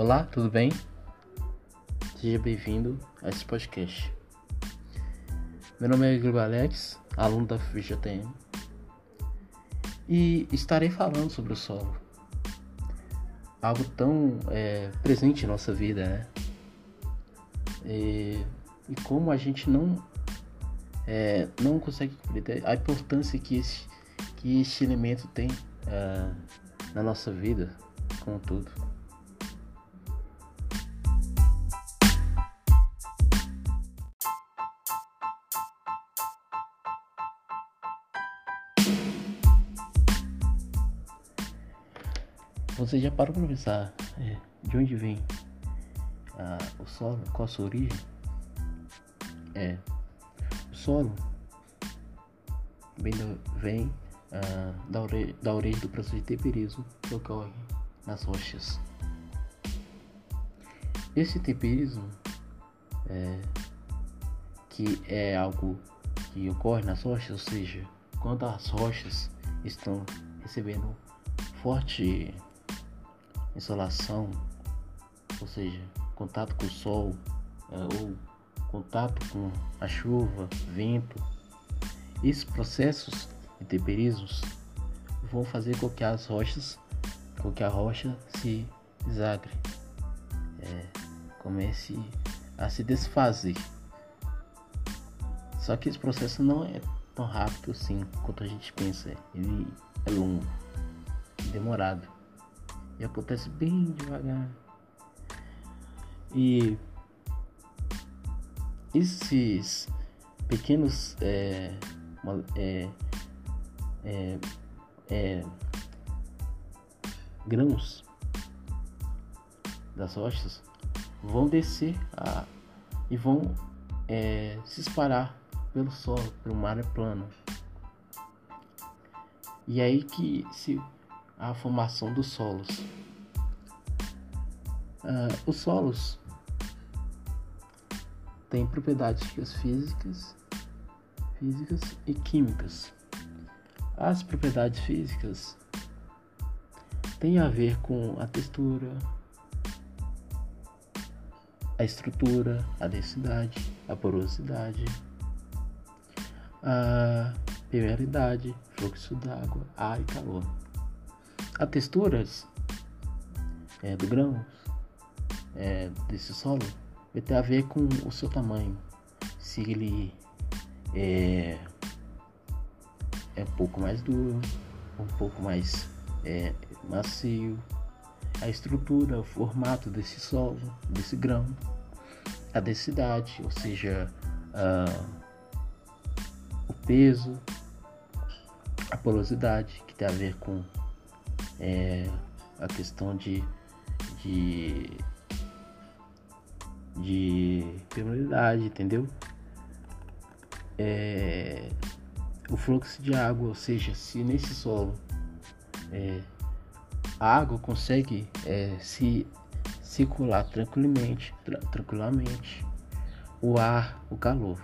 Olá, tudo bem? Seja bem-vindo a esse podcast. Meu nome é Igor Alex, aluno da FJTM, e estarei falando sobre o solo. Algo tão é, presente em nossa vida, né? E, e como a gente não, é, não consegue compreender a importância que esse, que este elemento tem uh, na nossa vida, como tudo. Você já parou para pensar é, de onde vem ah, o solo? Qual a sua origem? É, o solo vem, do, vem ah, da, ore, da origem do processo de temperismo que ocorre nas rochas. Esse temperismo é, que é algo que ocorre nas rochas, ou seja, quando as rochas estão recebendo forte insolação, ou seja, contato com o sol é, ou contato com a chuva, vento. Esses processos de temperismos vão fazer com que as rochas, com que a rocha se desagre, é, comece a se desfazer. Só que esse processo não é tão rápido assim quanto a gente pensa. Ele é longo, demorado. E acontece bem devagar. E esses pequenos é, é, é, é, grãos das rochas vão descer a, e vão é, se espalhar pelo solo, pelo mar plano. E é aí que se a formação dos solos. Uh, os solos têm propriedades físicas, físicas e químicas. As propriedades físicas têm a ver com a textura, a estrutura, a densidade, a porosidade, a permeabilidade, fluxo d'água, ar e calor. A texturas é, do grão é, desse solo vai ter a ver com o seu tamanho. Se ele é, é um pouco mais duro, um pouco mais é, macio, a estrutura, o formato desse solo, desse grão, a densidade, ou seja, o peso, a porosidade, que tem a ver com é, a questão de, de, de permeabilidade, entendeu? É, o fluxo de água, ou seja, se nesse solo é, a água consegue é, se circular tranquilamente, tra tranquilamente, o ar, o calor.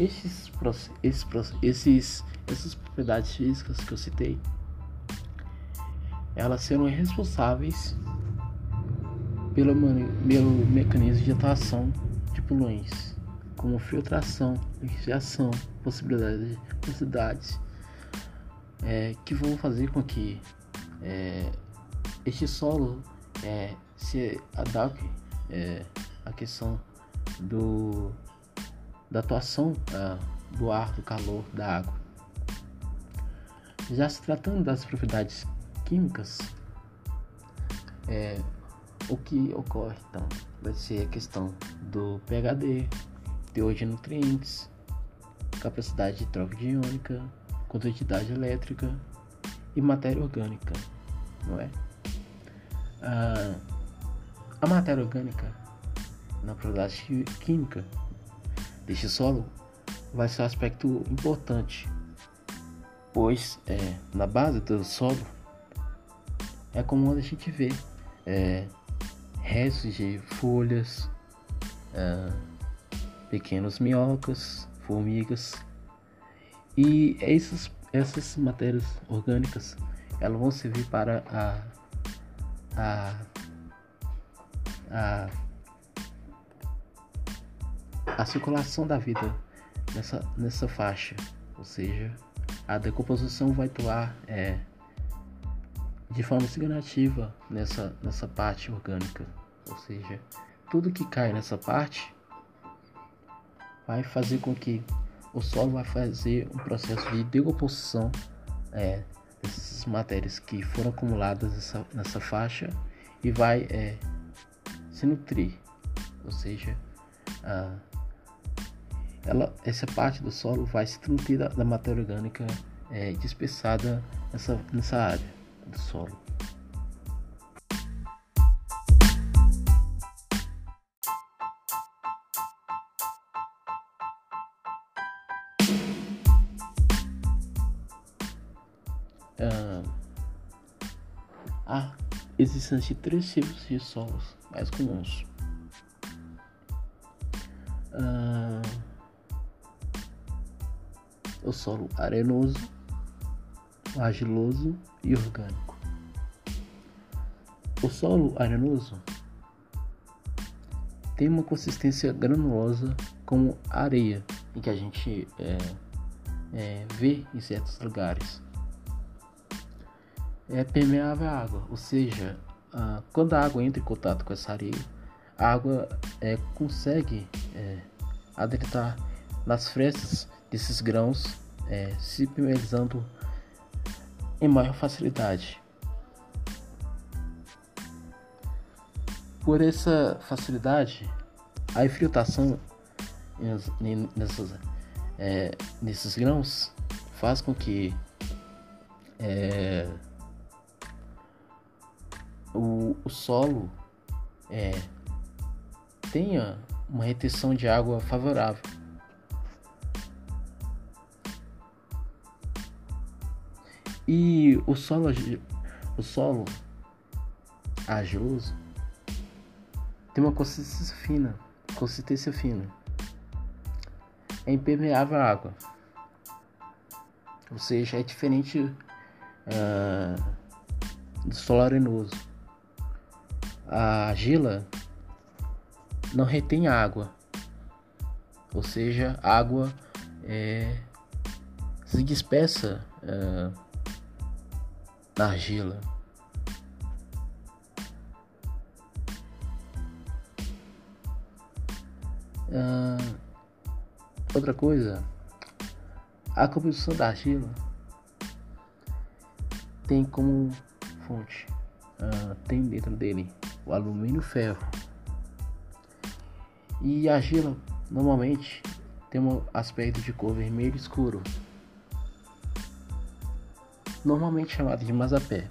Esses, esses, esses, essas propriedades físicas que eu citei elas serão responsáveis pelo, pelo mecanismo de atuação de poluentes, como filtração, lixiviação, possibilidades, possibilidades é, que vão fazer com que é, este solo é, se adapte é, à questão do, da atuação é, do ar, do calor, da água. Já se tratando das propriedades químicas, é, o que ocorre então vai ser a questão do pHD, teor de nutrientes, capacidade de troca de iônica, condutividade elétrica e matéria orgânica, não é? Ah, a matéria orgânica na propriedade química deste solo vai ser um aspecto importante, pois é, na base do solo é comum a gente ver é, restos de folhas, é, pequenos minhocas, formigas. E essas, essas matérias orgânicas elas vão servir para a, a a, a circulação da vida nessa, nessa faixa, ou seja, a decomposição vai atuar é, de forma significativa nessa, nessa parte orgânica, ou seja, tudo que cai nessa parte vai fazer com que o solo vai fazer um processo de decomposição é, dessas matérias que foram acumuladas nessa, nessa faixa e vai é, se nutrir, ou seja, a, ela, essa parte do solo vai se nutrir da, da matéria orgânica é, dispersada nessa, nessa área do solo. Ah, a existência de três tipos de solos mais comuns. Ah, o solo arenoso, argiloso e orgânico. O solo arenoso tem uma consistência granulosa como areia, em que a gente é, é, vê em certos lugares é permeável à água, ou seja, ah, quando a água entra em contato com essa areia, a água é, consegue é, adentrar nas frestas desses grãos, é, se permeabilizando em maior facilidade. Por essa facilidade, a infiltração nessas, é, nesses grãos faz com que é, o, o solo é, tenha uma retenção de água favorável. E o solo, o solo argiloso tem uma consistência fina, consistência fina. É impermeável à água. Ou seja, é diferente uh, do solo arenoso a argila não retém água, ou seja, água é, se dispersa é, na argila. Ah, outra coisa, a composição da argila tem como fonte, ah, tem dentro dele o alumínio ferro. E a argila normalmente tem um aspecto de cor vermelho escuro, normalmente chamado de mazapé.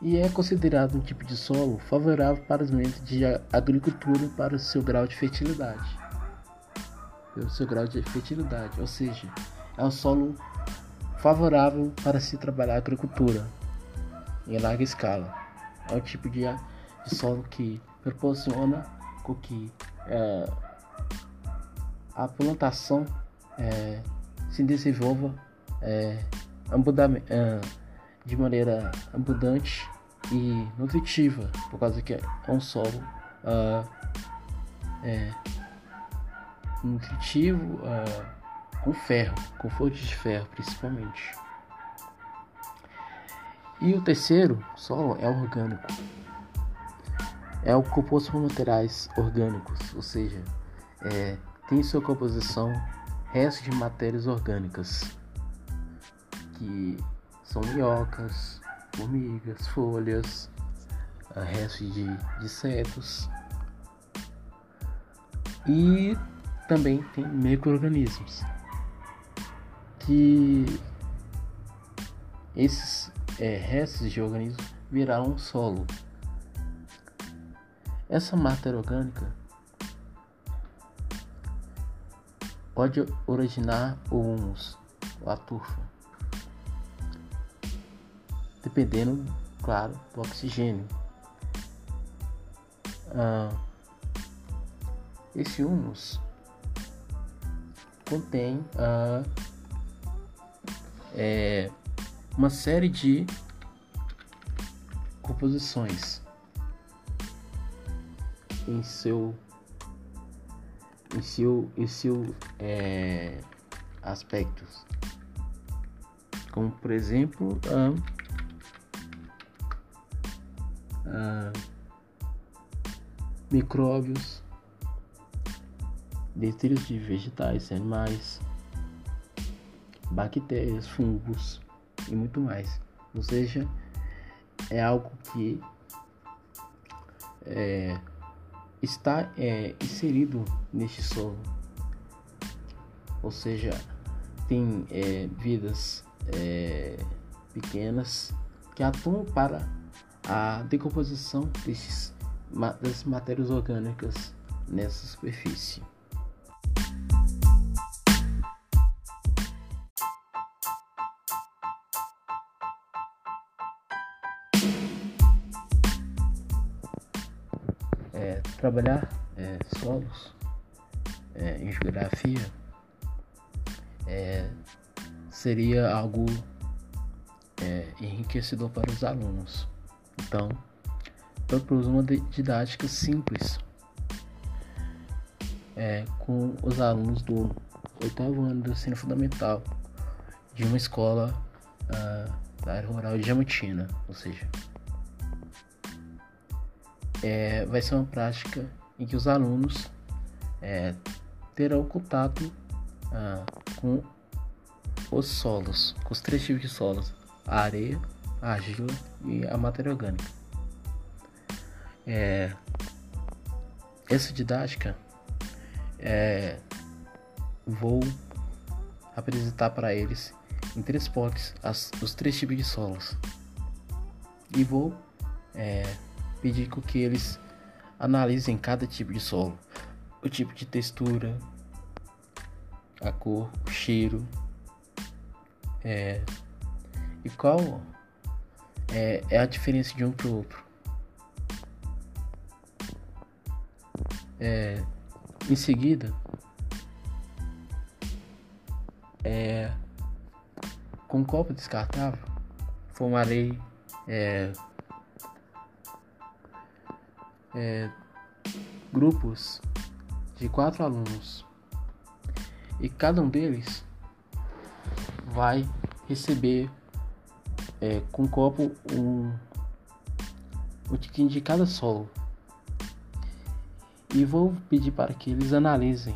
E é considerado um tipo de solo favorável para os meios de agricultura para o seu grau de fertilidade. Pelo seu grau de fertilidade, ou seja, é um solo favorável para se trabalhar agricultura em larga escala é o tipo de, de solo que proporciona com que é, a plantação é, se desenvolva é, de maneira abundante e nutritiva, por causa que é um solo uh, é, nutritivo uh, com ferro, com fontes de ferro principalmente. E o terceiro solo é orgânico. É o composto por materiais orgânicos, ou seja, é, tem sua composição restos de matérias orgânicas, que são minhocas, formigas, folhas, ah, restos de, insetos e também tem micro-organismos que esses é, restos de organismos viraram solo. Essa matéria orgânica pode originar o humus, a turfa, dependendo, claro, do oxigênio. Ah, esse humus contém ah, é, uma série de composições em seu em seu em seu é, aspectos como por exemplo micróbios detritos de vegetais e animais bactérias fungos e muito mais. Ou seja é algo que é, está é, inserido neste solo, ou seja, tem é, vidas é, pequenas que atuam para a decomposição desses, das matérias orgânicas nessa superfície. é, trabalhar é, solos é, em geografia é, seria algo é, enriquecedor para os alunos. Então, propus uma didática simples. É, com os alunos do oitavo ano do ensino fundamental de uma escola uh, da área rural de Diamantina, ou seja, é, vai ser uma prática em que os alunos é, terão contato ah, com os solos, com os três tipos de solos: a areia, a argila e a matéria orgânica. É, essa didática é, vou apresentar para eles em três potes as, os três tipos de solos e vou é, pedir que eles analisem cada tipo de solo, o tipo de textura, a cor, o cheiro, é, e qual é, é a diferença de um para o outro. É, em seguida, é, com um copo descartável, formarei é, é, grupos de quatro alunos e cada um deles vai receber é, com um copo um, um tiquinho de cada solo. E vou pedir para que eles analisem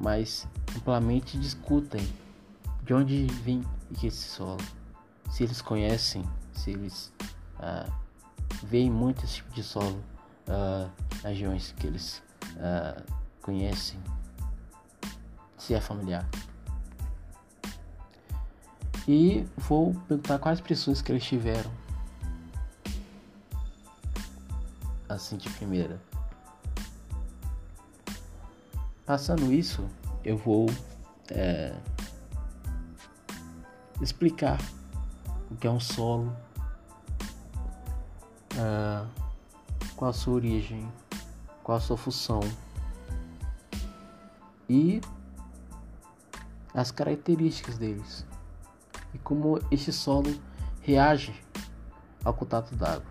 mas amplamente discutem de onde vem esse solo. Se eles conhecem se eles ah, veem muito esse tipo de solo uh, regiões que eles uh, conhecem, se é familiar. E vou perguntar quais pressões que eles tiveram. Assim de primeira. Passando isso, eu vou é, explicar o que é um solo, uh, qual a sua origem, qual a sua função e as características deles como este solo reage ao contato d'água.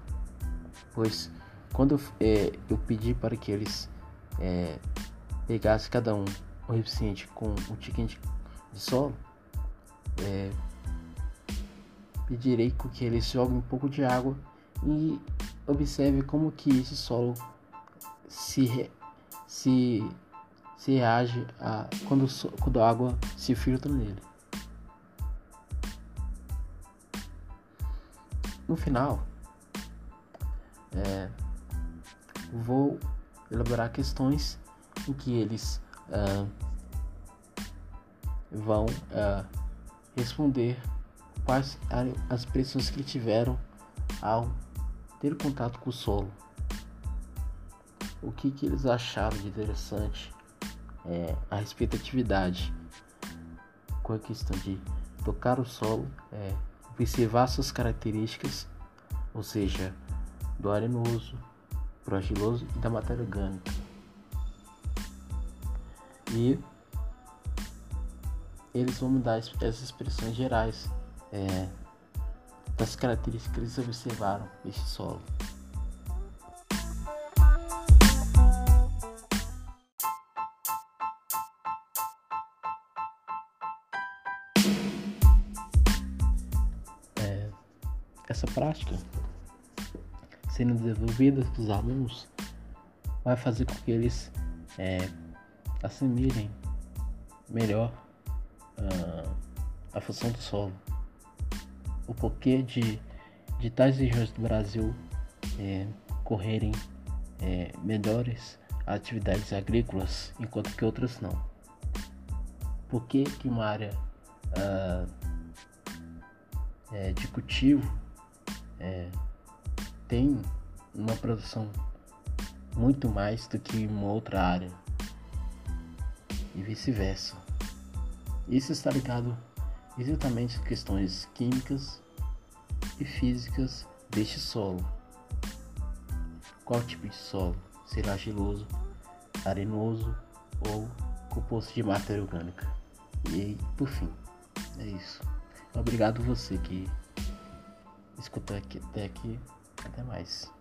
Pois quando eu, é, eu, pedi para que eles é, pegassem cada um um recipiente com um tiquinho de, de solo, é, pedirei que eles joguem um pouco de água e observe como que esse solo se, se, se reage a, quando, quando a água se filtra nele. No final, é, vou elaborar questões em que eles ah, vão ah, responder quais as pressões que tiveram ao ter contato com o solo. O que, que eles acharam de interessante é, a respeito da atividade, com a questão de tocar o solo, é, observar suas características, ou seja, do arenoso, pro argiloso e da matéria orgânica. E eles vão me dar essas expressões gerais é, das características que eles observaram neste solo. Prática sendo desenvolvida para os alunos vai fazer com que eles é, assimilem melhor uh, a função do solo, o porquê de, de tais regiões do Brasil é, correrem é, melhores atividades agrícolas enquanto que outras não. Por que, que uma área uh, de cultivo é, tem uma produção muito mais do que uma outra área e vice-versa. Isso está ligado exatamente às questões químicas e físicas deste solo. Qual tipo de solo? Será geloso, arenoso ou composto de matéria orgânica? E por fim, é isso. Obrigado você que escutou aqui, até aqui. Até mais.